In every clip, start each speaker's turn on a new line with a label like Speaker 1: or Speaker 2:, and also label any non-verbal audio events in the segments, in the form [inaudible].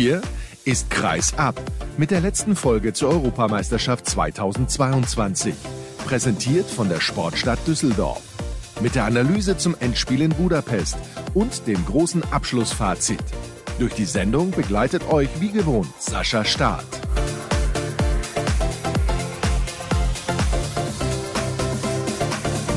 Speaker 1: Hier ist Kreis ab mit der letzten Folge zur Europameisterschaft 2022. Präsentiert von der Sportstadt Düsseldorf. Mit der Analyse zum Endspiel in Budapest und dem großen Abschlussfazit. Durch die Sendung begleitet euch wie gewohnt Sascha Staat.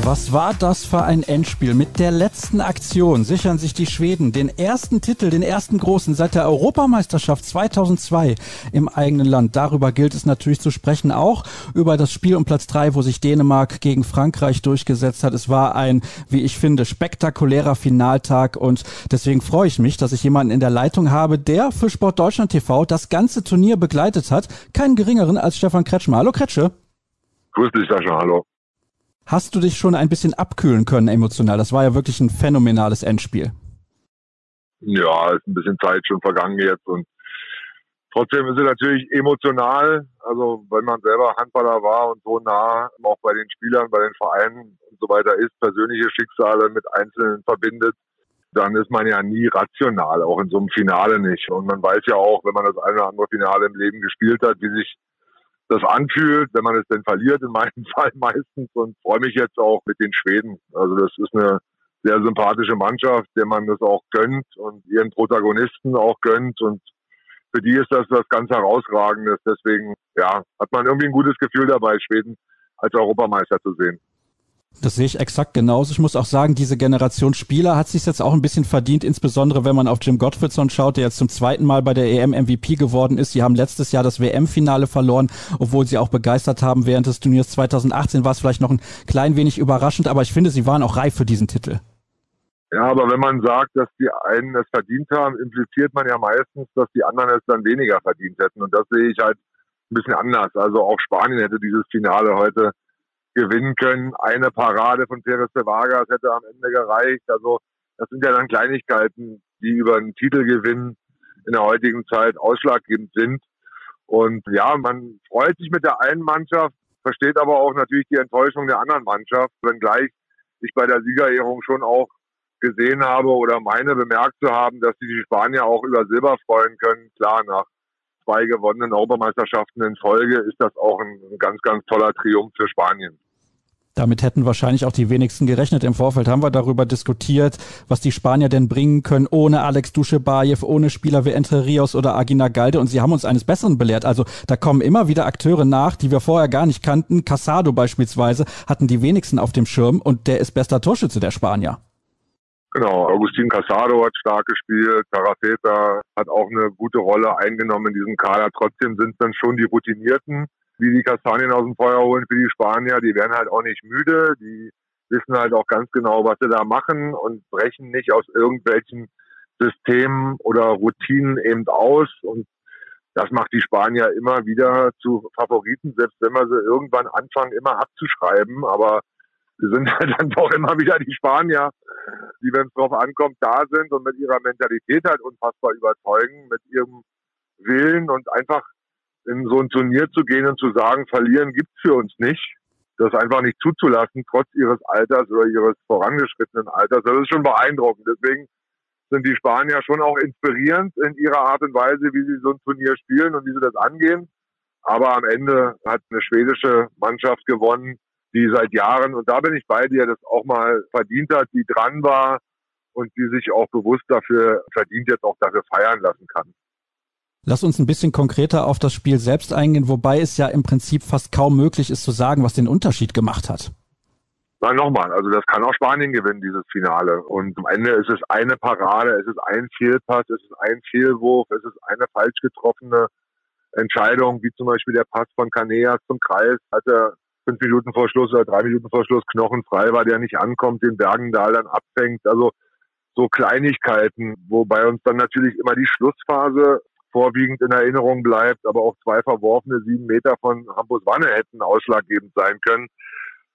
Speaker 2: Was war das für ein Endspiel? Mit der letzten Aktion sichern sich die Schweden den ersten Titel, den ersten großen seit der Europameisterschaft 2002 im eigenen Land. Darüber gilt es natürlich zu sprechen, auch über das Spiel um Platz drei, wo sich Dänemark gegen Frankreich durchgesetzt hat. Es war ein, wie ich finde, spektakulärer Finaltag und deswegen freue ich mich, dass ich jemanden in der Leitung habe, der für Sport Deutschland TV das ganze Turnier begleitet hat. Keinen geringeren als Stefan Kretschmer. Hallo Kretsche.
Speaker 3: Grüß dich, Sascha, hallo.
Speaker 2: Hast du dich schon ein bisschen abkühlen können emotional? Das war ja wirklich ein phänomenales Endspiel.
Speaker 3: Ja, ist ein bisschen Zeit schon vergangen jetzt und trotzdem ist es natürlich emotional. Also wenn man selber Handballer war und so nah auch bei den Spielern, bei den Vereinen und so weiter ist, persönliche Schicksale mit Einzelnen verbindet, dann ist man ja nie rational, auch in so einem Finale nicht. Und man weiß ja auch, wenn man das eine oder andere Finale im Leben gespielt hat, wie sich das anfühlt, wenn man es denn verliert, in meinem [laughs] Fall meistens. Und freue mich jetzt auch mit den Schweden. Also das ist eine sehr sympathische Mannschaft, der man das auch gönnt und ihren Protagonisten auch gönnt. Und für die ist das was ganz Herausragendes. Deswegen, ja, hat man irgendwie ein gutes Gefühl dabei, Schweden als Europameister zu sehen.
Speaker 2: Das sehe ich exakt genauso. Ich muss auch sagen, diese Generation Spieler hat sich jetzt auch ein bisschen verdient, insbesondere wenn man auf Jim Gottfriedson schaut, der jetzt zum zweiten Mal bei der EM MVP geworden ist. Sie haben letztes Jahr das WM-Finale verloren, obwohl sie auch begeistert haben während des Turniers 2018. War es vielleicht noch ein klein wenig überraschend, aber ich finde, sie waren auch reif für diesen Titel.
Speaker 3: Ja, aber wenn man sagt, dass die einen es verdient haben, impliziert man ja meistens, dass die anderen es dann weniger verdient hätten. Und das sehe ich halt ein bisschen anders. Also auch Spanien hätte dieses Finale heute gewinnen können. Eine Parade von Teres de Vargas hätte am Ende gereicht. Also das sind ja dann Kleinigkeiten, die über einen Titelgewinn in der heutigen Zeit ausschlaggebend sind. Und ja, man freut sich mit der einen Mannschaft, versteht aber auch natürlich die Enttäuschung der anderen Mannschaft, wenngleich ich bei der Siegerehrung schon auch gesehen habe oder meine bemerkt zu haben, dass die Spanier auch über Silber freuen können. Klar, nach zwei gewonnenen Europameisterschaften in Folge ist das auch ein ganz, ganz toller Triumph für Spanien.
Speaker 2: Damit hätten wahrscheinlich auch die wenigsten gerechnet. Im Vorfeld haben wir darüber diskutiert, was die Spanier denn bringen können ohne Alex Duschebaev, ohne Spieler wie Entre Rios oder Agina Galde. Und sie haben uns eines Besseren belehrt. Also da kommen immer wieder Akteure nach, die wir vorher gar nicht kannten. Casado beispielsweise hatten die wenigsten auf dem Schirm und der ist bester Torschütze der Spanier.
Speaker 3: Genau, Augustin Casado hat stark gespielt, Carafeta hat auch eine gute Rolle eingenommen in diesem Kader. Trotzdem sind es dann schon die Routinierten, die die Kastanien aus dem Feuer holen für die Spanier. Die werden halt auch nicht müde, die wissen halt auch ganz genau, was sie da machen und brechen nicht aus irgendwelchen Systemen oder Routinen eben aus. Und das macht die Spanier immer wieder zu Favoriten, selbst wenn wir sie irgendwann anfangen, immer abzuschreiben. Aber Sie sind [laughs] halt dann doch immer wieder die Spanier, die, wenn es drauf ankommt, da sind und mit ihrer Mentalität halt unfassbar überzeugen, mit ihrem Willen und einfach in so ein Turnier zu gehen und zu sagen, verlieren gibt's für uns nicht. Das einfach nicht zuzulassen, trotz ihres Alters oder ihres vorangeschrittenen Alters. Das ist schon beeindruckend. Deswegen sind die Spanier schon auch inspirierend in ihrer Art und Weise, wie sie so ein Turnier spielen und wie sie das angehen. Aber am Ende hat eine schwedische Mannschaft gewonnen, die seit Jahren, und da bin ich bei dir, das auch mal verdient hat, die dran war und die sich auch bewusst dafür verdient jetzt auch dafür feiern lassen kann.
Speaker 2: Lass uns ein bisschen konkreter auf das Spiel selbst eingehen, wobei es ja im Prinzip fast kaum möglich ist zu sagen, was den Unterschied gemacht hat.
Speaker 3: Nein, nochmal, also das kann auch Spanien gewinnen, dieses Finale. Und am Ende ist es eine Parade, es ist ein Fehlpass, es ist ein Fehlwurf, es ist eine falsch getroffene Entscheidung, wie zum Beispiel der Pass von Caneas zum Kreis, als er fünf Minuten vor Schluss oder drei Minuten vor Schluss knochenfrei war, der nicht ankommt, den Bergendahl dann abfängt. Also so Kleinigkeiten, wobei uns dann natürlich immer die Schlussphase vorwiegend in Erinnerung bleibt, aber auch zwei verworfene sieben Meter von Hampus Wanne hätten ausschlaggebend sein können.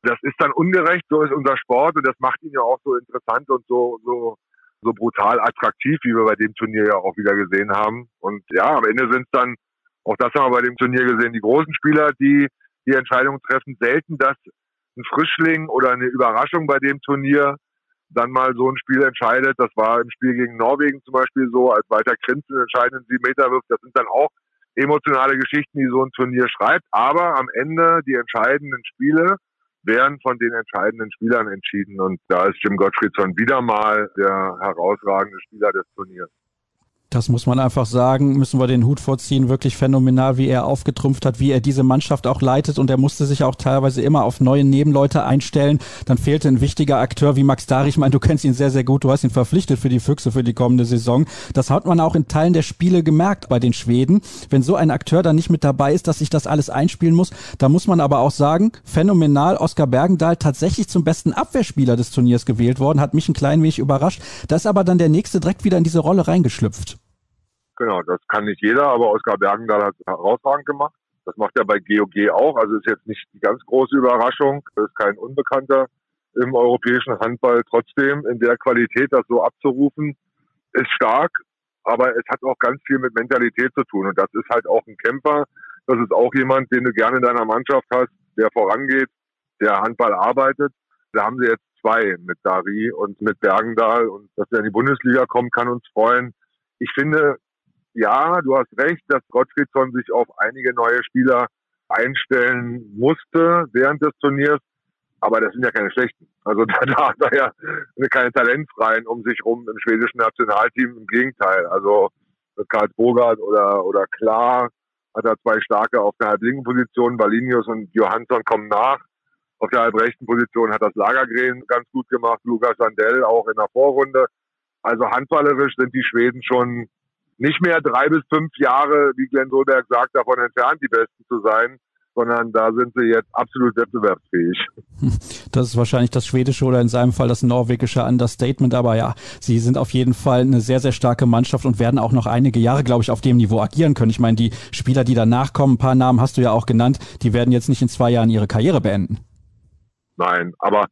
Speaker 3: Das ist dann ungerecht, so ist unser Sport und das macht ihn ja auch so interessant und so, so, so brutal attraktiv, wie wir bei dem Turnier ja auch wieder gesehen haben. Und ja, am Ende sind es dann, auch das haben wir bei dem Turnier gesehen, die großen Spieler, die die Entscheidung treffen. Selten, dass ein Frischling oder eine Überraschung bei dem Turnier dann mal so ein Spiel entscheidet. Das war im Spiel gegen Norwegen zum Beispiel so, als Walter Krenz den entscheidenden sieben Meter wirft. Das sind dann auch emotionale Geschichten, die so ein Turnier schreibt. Aber am Ende die entscheidenden Spiele werden von den entscheidenden Spielern entschieden. Und da ist Jim Gottfriedson wieder mal der herausragende Spieler des Turniers.
Speaker 2: Das muss man einfach sagen, müssen wir den Hut vorziehen. Wirklich phänomenal, wie er aufgetrumpft hat, wie er diese Mannschaft auch leitet. Und er musste sich auch teilweise immer auf neue Nebenleute einstellen. Dann fehlte ein wichtiger Akteur wie Max Dari. Ich meine, du kennst ihn sehr, sehr gut. Du hast ihn verpflichtet für die Füchse für die kommende Saison. Das hat man auch in Teilen der Spiele gemerkt bei den Schweden. Wenn so ein Akteur dann nicht mit dabei ist, dass sich das alles einspielen muss, da muss man aber auch sagen, phänomenal. Oskar Bergendahl tatsächlich zum besten Abwehrspieler des Turniers gewählt worden. Hat mich ein klein wenig überrascht. Da ist aber dann der nächste direkt wieder in diese Rolle reingeschlüpft.
Speaker 3: Genau, das kann nicht jeder, aber Oskar Bergendahl hat es herausragend gemacht. Das macht er bei GOG auch. Also ist jetzt nicht die ganz große Überraschung. Das ist kein Unbekannter im europäischen Handball. Trotzdem in der Qualität, das so abzurufen, ist stark. Aber es hat auch ganz viel mit Mentalität zu tun. Und das ist halt auch ein Kämpfer. Das ist auch jemand, den du gerne in deiner Mannschaft hast, der vorangeht, der Handball arbeitet. Da haben sie jetzt zwei mit Dari und mit Bergendahl. Und dass er in die Bundesliga kommt, kann uns freuen. Ich finde, ja, du hast recht, dass Gottfriedson sich auf einige neue Spieler einstellen musste während des Turniers. Aber das sind ja keine schlechten. Also [laughs] da, da hat er ja keine Talentfreien um sich rum im schwedischen Nationalteam. Im Gegenteil. Also Karl Bogart oder, oder Klar hat er zwei starke auf der halblinken Position. Balinius und Johansson kommen nach. Auf der halbrechten Position hat das Lagergren ganz gut gemacht. Lukas Sandell auch in der Vorrunde. Also handballerisch sind die Schweden schon nicht mehr drei bis fünf Jahre, wie Glenn Solberg sagt, davon entfernt, die Besten zu sein, sondern da sind sie jetzt absolut wettbewerbsfähig. [laughs]
Speaker 2: Das ist wahrscheinlich das schwedische oder in seinem Fall das norwegische Understatement, aber ja, sie sind auf jeden Fall eine sehr, sehr starke Mannschaft und werden auch noch einige Jahre, glaube ich, auf dem Niveau agieren können. Ich meine, die Spieler, die danach kommen, ein paar Namen hast du ja auch genannt, die werden jetzt nicht in zwei Jahren ihre Karriere beenden.
Speaker 3: Nein, aber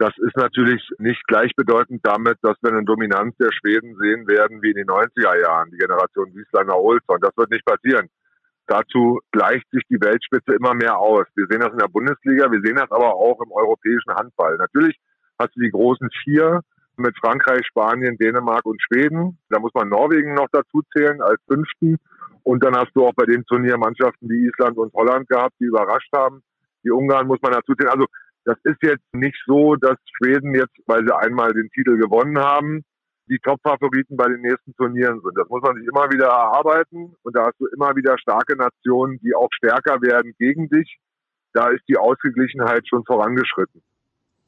Speaker 3: das ist natürlich nicht gleichbedeutend damit, dass wir eine Dominanz der Schweden sehen werden wie in den 90er Jahren, die Generation Wieslander Olsson. Das wird nicht passieren. Dazu gleicht sich die Weltspitze immer mehr aus. Wir sehen das in der Bundesliga, wir sehen das aber auch im europäischen Handball. Natürlich hast du die großen vier mit Frankreich, Spanien, Dänemark und Schweden. Da muss man Norwegen noch dazu zählen als fünften. Und dann hast du auch bei dem Turnier Mannschaften wie Island und Holland gehabt, die überrascht haben. Die Ungarn muss man dazu zählen. Also das ist jetzt nicht so, dass Schweden jetzt, weil sie einmal den Titel gewonnen haben, die Top-Favoriten bei den nächsten Turnieren sind. Das muss man sich immer wieder erarbeiten und da hast du immer wieder starke Nationen, die auch stärker werden gegen dich. Da ist die Ausgeglichenheit schon vorangeschritten.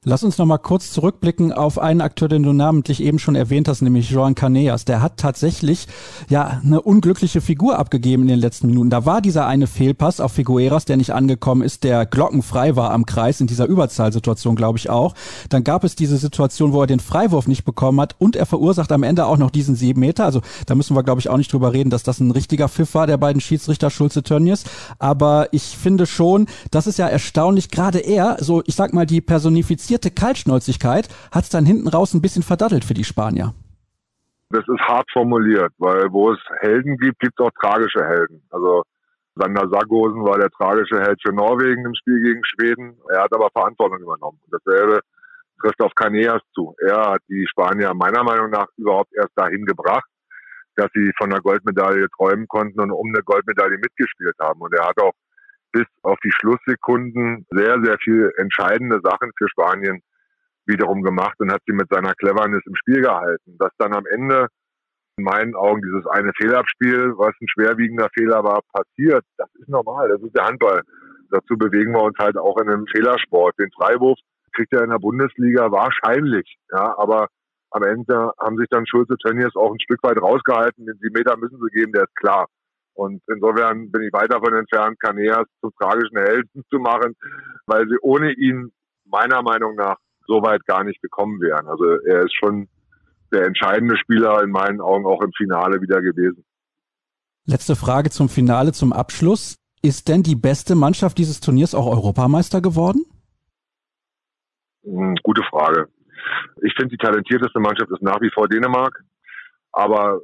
Speaker 2: Lass uns noch mal kurz zurückblicken auf einen Akteur, den du namentlich eben schon erwähnt hast, nämlich Joan Caneas. Der hat tatsächlich ja eine unglückliche Figur abgegeben in den letzten Minuten. Da war dieser eine Fehlpass auf Figueras, der nicht angekommen ist, der glockenfrei war am Kreis in dieser Überzahlsituation, glaube ich auch. Dann gab es diese Situation, wo er den Freiwurf nicht bekommen hat und er verursacht am Ende auch noch diesen sieben Meter. Also da müssen wir, glaube ich, auch nicht drüber reden, dass das ein richtiger Pfiff war der beiden Schiedsrichter Schulze Tönnies. Aber ich finde schon, das ist ja erstaunlich. Gerade er, so ich sag mal die personifizierte passierte Kaltschnäuzigkeit hat es dann hinten raus ein bisschen verdattelt für die Spanier.
Speaker 3: Das ist hart formuliert, weil wo es Helden gibt, gibt es auch tragische Helden. Also Sander Sargosen war der tragische Held für Norwegen im Spiel gegen Schweden. Er hat aber Verantwortung übernommen. Dasselbe trifft auf Caneas zu. Er hat die Spanier meiner Meinung nach überhaupt erst dahin gebracht, dass sie von der Goldmedaille träumen konnten und um eine Goldmedaille mitgespielt haben. Und er hat auch bis auf die Schlusssekunden sehr, sehr viel entscheidende Sachen für Spanien wiederum gemacht und hat sie mit seiner Cleverness im Spiel gehalten. Dass dann am Ende in meinen Augen dieses eine Fehlabspiel, was ein schwerwiegender Fehler war, passiert, das ist normal, das ist der Handball. Dazu bewegen wir uns halt auch in einem Fehlersport. Den Freiwurf kriegt er in der Bundesliga wahrscheinlich, ja, aber am Ende haben sich dann Schulze Tönnies auch ein Stück weit rausgehalten. Den Meter müssen sie geben, der ist klar. Und insofern bin ich weit davon entfernt, Caneas zum tragischen Helden [laughs] zu machen, weil sie ohne ihn meiner Meinung nach so weit gar nicht gekommen wären. Also er ist schon der entscheidende Spieler in meinen Augen auch im Finale wieder gewesen.
Speaker 2: Letzte Frage zum Finale, zum Abschluss. Ist denn die beste Mannschaft dieses Turniers auch Europameister geworden?
Speaker 3: Hm, gute Frage. Ich finde, die talentierteste Mannschaft ist nach wie vor Dänemark. Aber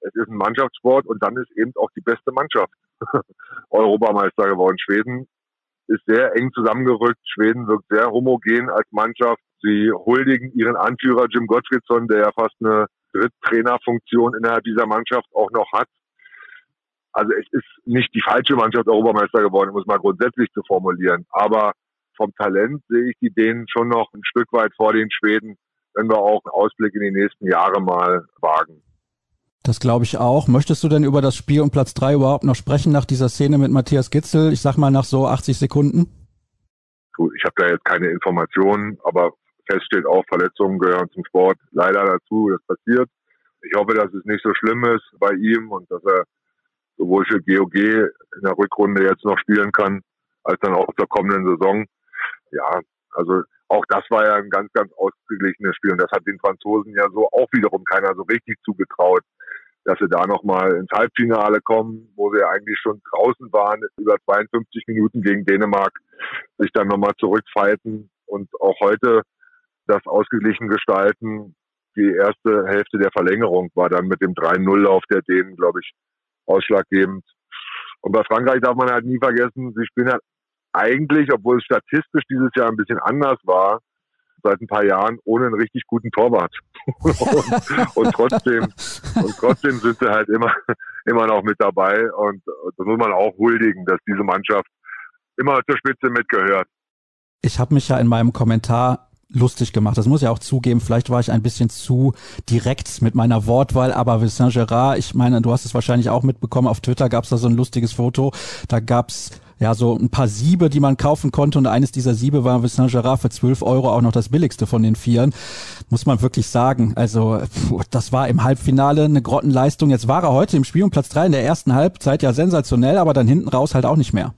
Speaker 3: es ist ein Mannschaftssport und dann ist eben auch die beste Mannschaft [laughs] Europameister geworden. Schweden ist sehr eng zusammengerückt. Schweden wirkt sehr homogen als Mannschaft. Sie huldigen ihren Anführer Jim Gottfriedson, der ja fast eine Dritttrainerfunktion innerhalb dieser Mannschaft auch noch hat. Also es ist nicht die falsche Mannschaft Europameister geworden, um es mal grundsätzlich zu formulieren. Aber vom Talent sehe ich die Dänen schon noch ein Stück weit vor den Schweden, wenn wir auch einen Ausblick in die nächsten Jahre mal wagen.
Speaker 2: Das glaube ich auch. Möchtest du denn über das Spiel um Platz drei überhaupt noch sprechen nach dieser Szene mit Matthias Gitzel? Ich sag mal nach so 80 Sekunden.
Speaker 3: Ich habe da jetzt keine Informationen, aber fest steht auch, Verletzungen gehören zum Sport leider dazu. Das passiert. Ich hoffe, dass es nicht so schlimm ist bei ihm und dass er sowohl für GOG in der Rückrunde jetzt noch spielen kann, als dann auch zur kommenden Saison. Ja, also auch das war ja ein ganz, ganz ausgeglichenes Spiel und das hat den Franzosen ja so auch wiederum keiner so richtig zugetraut, dass sie da nochmal ins Halbfinale kommen, wo sie eigentlich schon draußen waren, über 52 Minuten gegen Dänemark, sich dann nochmal zurückfalten und auch heute das ausgeglichen gestalten. Die erste Hälfte der Verlängerung war dann mit dem 3-0-Lauf der Dänen, glaube ich, ausschlaggebend. Und bei Frankreich darf man halt nie vergessen, sie spielen halt eigentlich, obwohl es statistisch dieses Jahr ein bisschen anders war, seit ein paar Jahren ohne einen richtig guten Torwart. [laughs] und, und, trotzdem, und trotzdem sind sie halt immer, immer noch mit dabei. Und das muss man auch huldigen, dass diese Mannschaft immer zur Spitze mitgehört.
Speaker 2: Ich habe mich ja in meinem Kommentar lustig gemacht. Das muss ich auch zugeben. Vielleicht war ich ein bisschen zu direkt mit meiner Wortwahl, aber Vincent Gerard, ich meine, du hast es wahrscheinlich auch mitbekommen, auf Twitter gab es da so ein lustiges Foto. Da gab's ja so ein paar Siebe, die man kaufen konnte und eines dieser Siebe war Vincent Gerard für 12 Euro auch noch das billigste von den Vieren. Muss man wirklich sagen. Also pff, das war im Halbfinale eine Grottenleistung. Jetzt war er heute im Spiel um Platz drei in der ersten Halbzeit ja sensationell, aber dann hinten raus halt auch nicht mehr.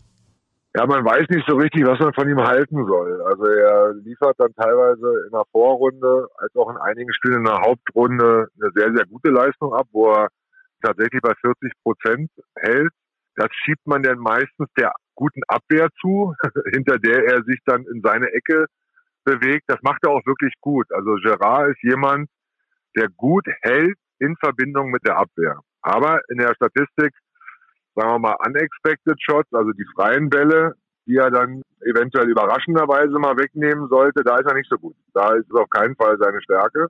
Speaker 3: Ja, man weiß nicht so richtig, was man von ihm halten soll. Also er liefert dann teilweise in der Vorrunde als auch in einigen Spielen in der Hauptrunde eine sehr, sehr gute Leistung ab, wo er tatsächlich bei 40 Prozent hält. Das schiebt man dann meistens der guten Abwehr zu, [laughs] hinter der er sich dann in seine Ecke bewegt. Das macht er auch wirklich gut. Also Gerard ist jemand, der gut hält in Verbindung mit der Abwehr. Aber in der Statistik sagen wir mal, unexpected Shots, also die freien Bälle, die er dann eventuell überraschenderweise mal wegnehmen sollte, da ist er nicht so gut. Da ist es auf keinen Fall seine Stärke.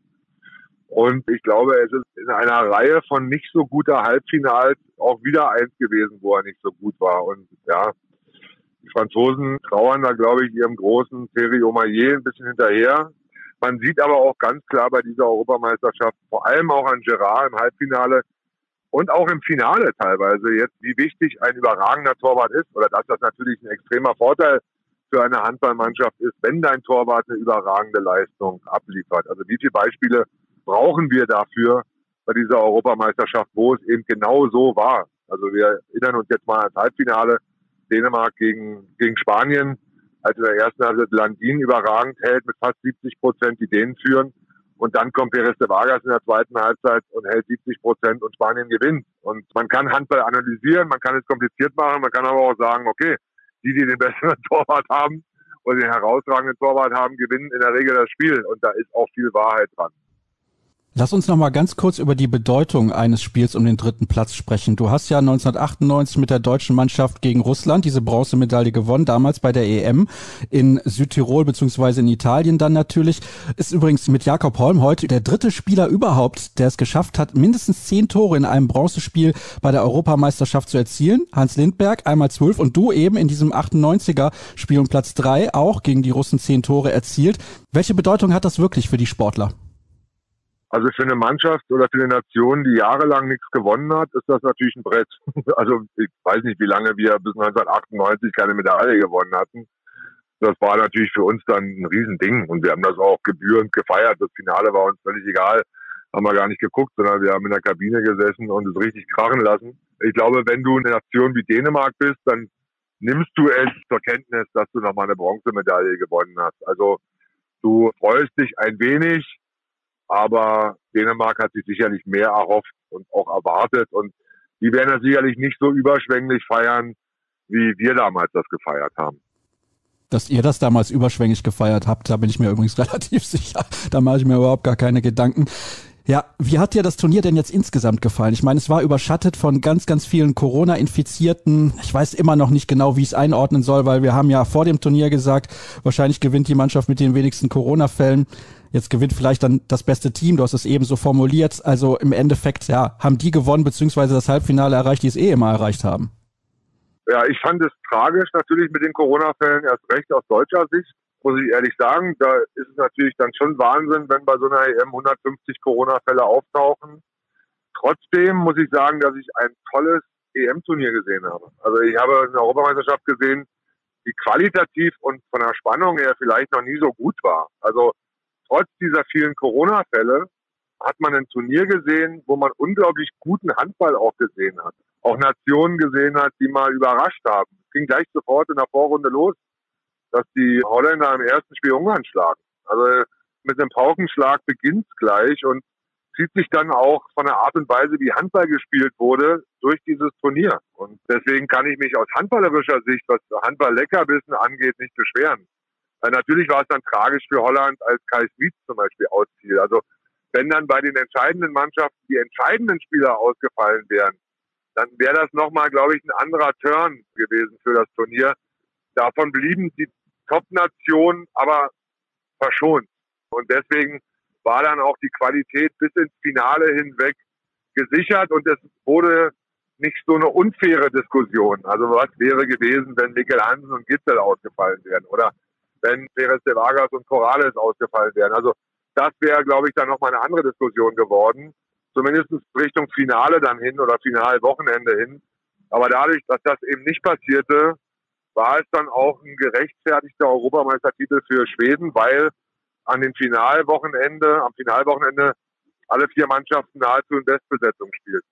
Speaker 3: Und ich glaube, es ist in einer Reihe von nicht so guter Halbfinals auch wieder eins gewesen, wo er nicht so gut war. Und ja, die Franzosen trauern da, glaube ich, ihrem großen Thierry Omayer ein bisschen hinterher. Man sieht aber auch ganz klar bei dieser Europameisterschaft, vor allem auch an Gerard im Halbfinale, und auch im Finale teilweise jetzt, wie wichtig ein überragender Torwart ist oder dass das natürlich ein extremer Vorteil für eine Handballmannschaft ist, wenn dein Torwart eine überragende Leistung abliefert. Also wie viele Beispiele brauchen wir dafür bei dieser Europameisterschaft, wo es eben genau so war. Also wir erinnern uns jetzt mal ans Halbfinale Dänemark gegen, gegen Spanien, als in der ersten Halbzeit Landin überragend hält mit fast 70 Prozent, die Dänen führen. Und dann kommt Perez de Vargas in der zweiten Halbzeit und hält 70 Prozent und Spanien gewinnt. Und man kann Handball analysieren, man kann es kompliziert machen, man kann aber auch sagen, okay, die, die den [laughs] besseren Torwart haben oder den herausragenden Torwart haben, gewinnen in der Regel das Spiel. Und da ist auch viel Wahrheit dran.
Speaker 2: Lass uns noch mal ganz kurz über die Bedeutung eines Spiels um den dritten Platz sprechen. Du hast ja 1998 mit der deutschen Mannschaft gegen Russland diese Bronzemedaille gewonnen, damals bei der EM in Südtirol beziehungsweise in Italien dann natürlich. Ist übrigens mit Jakob Holm heute der dritte Spieler überhaupt, der es geschafft hat, mindestens zehn Tore in einem Bronzespiel bei der Europameisterschaft zu erzielen. Hans Lindberg einmal zwölf und du eben in diesem 98er Spiel um Platz drei auch gegen die Russen zehn Tore erzielt. Welche Bedeutung hat das wirklich für die Sportler?
Speaker 3: Also für eine Mannschaft oder für eine Nation, die jahrelang nichts gewonnen hat, ist das natürlich ein Brett. [laughs] Also ich weiß nicht, wie lange wir bis 1998 keine Medaille gewonnen hatten. Das war natürlich für uns dann ein Riesending und wir haben das auch gebührend gefeiert. Das Finale war uns völlig egal, haben wir gar nicht geguckt, sondern wir haben in der Kabine gesessen und es richtig krachen lassen. Ich glaube, wenn du eine Nation wie Dänemark bist, dann nimmst du es zur Kenntnis, dass du nochmal eine Bronzemedaille gewonnen hast. Also du freust dich ein wenig, aber Dänemark hat sich sicherlich mehr erhofft und auch erwartet und die werden das sicherlich nicht so überschwänglich feiern, wie wir damals das gefeiert haben.
Speaker 2: Dass ihr das damals überschwänglich gefeiert habt, da bin ich mir übrigens [laughs] relativ sicher. Da mache ich mir überhaupt gar keine Gedanken. Ja, wie hat dir das Turnier denn jetzt insgesamt gefallen? Ich meine, es war überschattet von ganz, ganz vielen Corona-Infizierten. Ich weiß immer noch nicht genau, wie ich es einordnen soll, weil wir haben ja vor dem Turnier gesagt, wahrscheinlich gewinnt die Mannschaft mit den wenigsten Corona-Fällen. Jetzt gewinnt vielleicht dann das beste Team, du hast es eben so formuliert. Also im Endeffekt, ja, haben die gewonnen, beziehungsweise das Halbfinale erreicht, die es eh immer erreicht haben.
Speaker 3: Ja, ich fand es tragisch natürlich mit den Corona-Fällen, erst recht aus deutscher Sicht, muss ich ehrlich sagen. Da ist es natürlich dann schon Wahnsinn, wenn bei so einer EM 150 Corona-Fälle auftauchen. Trotzdem muss ich sagen, dass ich ein tolles EM-Turnier gesehen habe. Also ich habe eine Europameisterschaft gesehen, die qualitativ und von der Spannung her vielleicht noch nie so gut war. Also trotz dieser vielen Corona-Fälle hat man ein Turnier gesehen, wo man unglaublich guten Handball auch gesehen hat. Auch Nationen gesehen hat, die mal überrascht haben. Es ging gleich sofort in der Vorrunde los, dass die Holländer im ersten Spiel Ungarn schlagen. Also mit einem Paukenschlag beginnt es gleich und zieht sich dann auch von der Art und Weise, wie Handball gespielt wurde, durch dieses Turnier. Und deswegen kann ich mich aus handballerischer Sicht, was Handball-Leckerbissen angeht, nicht beschweren. Weil natürlich war es dann tragisch für Holland, als Kai Smith zum Beispiel ausfiel. Also wenn dann bei den entscheidenden Mannschaften die entscheidenden Spieler ausgefallen wären, dann wäre das nochmal, glaube ich, ein anderer Turn gewesen für das Turnier. Davon blieben die Top-Nationen aber verschont. Und deswegen war dann auch die Qualität bis ins Finale hinweg gesichert und es wurde nicht so eine unfaire Diskussion. Also was wäre gewesen, wenn Mikkel Hansen und Gitzel ausgefallen wären oder wenn Perez de Vargas und Corrales ausgefallen wären. Also das wäre, glaube ich, dann nochmal eine andere Diskussion geworden. Zumindest Richtung Finale dann hin oder Finalwochenende hin. Aber dadurch, dass das eben nicht passierte, war es dann auch ein gerechtfertigter Europameistertitel für Schweden, weil an dem Finalwochenende, am Finalwochenende alle vier Mannschaften nahezu in Bestbesetzung spielten.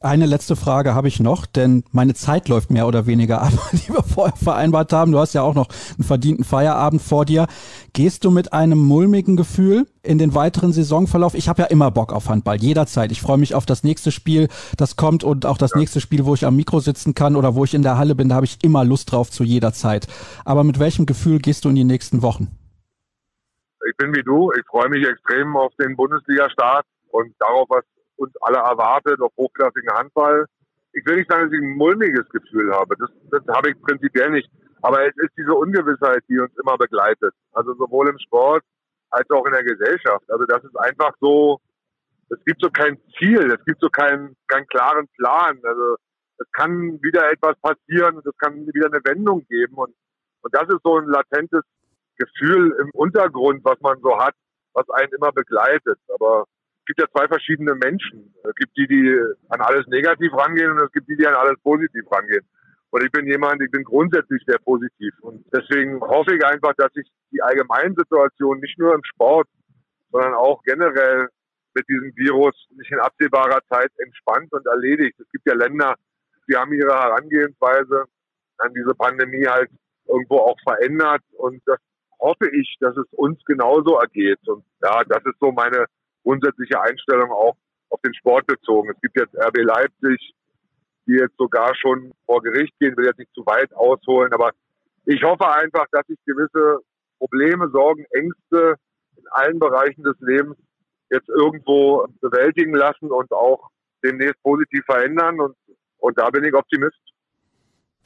Speaker 2: Eine letzte Frage habe ich noch, denn meine Zeit läuft mehr oder weniger ab, [laughs] die wir vorher vereinbart haben. Du hast ja auch noch einen verdienten Feierabend vor dir. Gehst du mit einem mulmigen Gefühl in den weiteren Saisonverlauf? Ich habe ja immer Bock auf Handball, jederzeit. Ich freue mich auf das nächste Spiel, das kommt und auch das ja. nächste Spiel, wo ich am Mikro sitzen kann oder wo ich in der Halle bin. Da habe ich immer Lust drauf zu jeder Zeit. Aber mit welchem Gefühl gehst du in die nächsten Wochen?
Speaker 3: Ich bin wie du. Ich freue mich extrem auf den Bundesliga-Start und darauf, was uns alle erwartet auf hochklassigen Handball. Ich will nicht sagen, dass ich ein mulmiges Gefühl habe. Das, das habe ich prinzipiell nicht. Aber es ist diese Ungewissheit, die uns immer begleitet. Also sowohl im Sport als auch in der Gesellschaft. Also das ist einfach so, es gibt so kein Ziel, es gibt so keinen, keinen klaren Plan. Also es kann wieder etwas passieren, es kann wieder eine Wendung geben. Und, und das ist so ein latentes Gefühl im Untergrund, was man so hat, was einen immer begleitet. Aber gibt ja zwei verschiedene Menschen. Es gibt die, die an alles negativ rangehen und es gibt die, die an alles positiv rangehen. Und ich bin jemand, ich bin grundsätzlich sehr positiv. Und deswegen hoffe ich einfach, dass sich die Allgemeinsituation nicht nur im Sport, sondern auch generell mit diesem Virus nicht in absehbarer Zeit entspannt und erledigt. Es gibt ja Länder, die haben ihre Herangehensweise an diese Pandemie halt irgendwo auch verändert. Und das hoffe ich, dass es uns genauso ergeht. Und ja, das ist so meine grundsätzliche Einstellung auch auf den Sport bezogen. Es gibt jetzt RB Leipzig, die jetzt sogar schon vor Gericht gehen, will jetzt nicht zu weit ausholen, aber ich hoffe einfach, dass sich gewisse Probleme, Sorgen, Ängste in allen Bereichen des Lebens jetzt irgendwo bewältigen lassen und auch demnächst positiv verändern und, und da bin ich Optimist.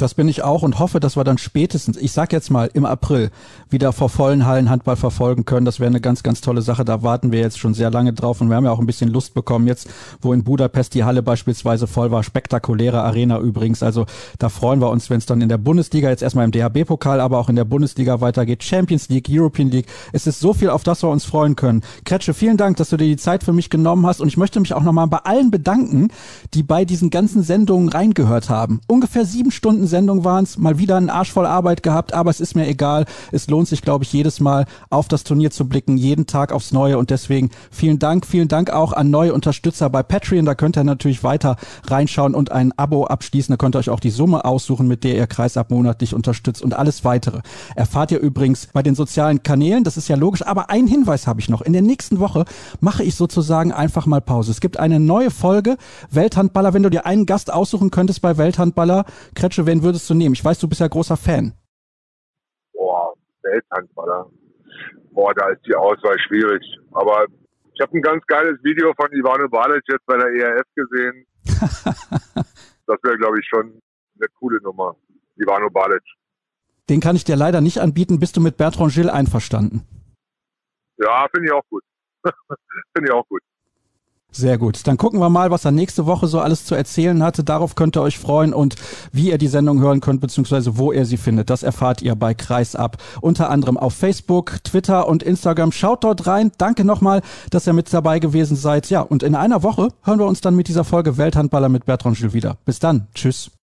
Speaker 2: Das bin ich auch und hoffe, dass wir dann spätestens, ich sag jetzt mal im April, wieder vor vollen Hallen Handball verfolgen können. Das wäre eine ganz, ganz tolle Sache. Da warten wir jetzt schon sehr lange drauf und wir haben ja auch ein bisschen Lust bekommen jetzt, wo in Budapest die Halle beispielsweise voll war. Spektakuläre Arena übrigens. Also da freuen wir uns, wenn es dann in der Bundesliga, jetzt erstmal im DHB-Pokal, aber auch in der Bundesliga weitergeht. Champions League, European League. Es ist so viel, auf das wir uns freuen können. Kretsche, vielen Dank, dass du dir die Zeit für mich genommen hast und ich möchte mich auch nochmal bei allen bedanken, die bei diesen ganzen Sendungen reingehört haben. Ungefähr sieben Stunden Sendung waren es, mal wieder einen Arsch voll Arbeit gehabt, aber es ist mir egal. Es lohnt sich, glaube ich, jedes Mal auf das Turnier zu blicken, jeden Tag aufs Neue und deswegen vielen Dank, vielen Dank auch an neue Unterstützer bei Patreon. Da könnt ihr natürlich weiter reinschauen und ein Abo abschließen. Da könnt ihr euch auch die Summe aussuchen, mit der ihr Kreisab monatlich unterstützt und alles weitere. Erfahrt ihr übrigens bei den sozialen Kanälen, das ist ja logisch, aber einen Hinweis habe ich noch. In der nächsten Woche mache ich sozusagen einfach mal Pause. Es gibt eine neue Folge Welthandballer. Wenn du dir einen Gast aussuchen könntest bei Welthandballer, Kretsche, wen würdest du nehmen? Ich weiß, du bist ja großer Fan.
Speaker 3: Boah, Welthandballer. Boah, da ist die Auswahl schwierig. Aber Ich habe ein ganz geiles Video von Ivano Balic jetzt bei der ERF gesehen. [laughs] das wäre, glaube ich, schon eine coole Nummer. Ivano Balic.
Speaker 2: Den kann ich dir leider nicht anbieten. Bist du mit Bertrand Gilles einverstanden?
Speaker 3: Ja, finde ich auch gut. [laughs] finde ich auch gut.
Speaker 2: Sehr gut. Dann gucken wir mal, was er nächste Woche so alles zu erzählen hatte. Darauf könnt ihr euch freuen und wie ihr die Sendung hören könnt, beziehungsweise wo ihr sie findet. Das erfahrt ihr bei Kreisab. Unter anderem auf Facebook, Twitter und Instagram. Schaut dort rein. Danke nochmal, dass ihr mit dabei gewesen seid. Ja, und in einer Woche hören wir uns dann mit dieser Folge Welthandballer mit Bertrand Gilles wieder. Bis dann. Tschüss.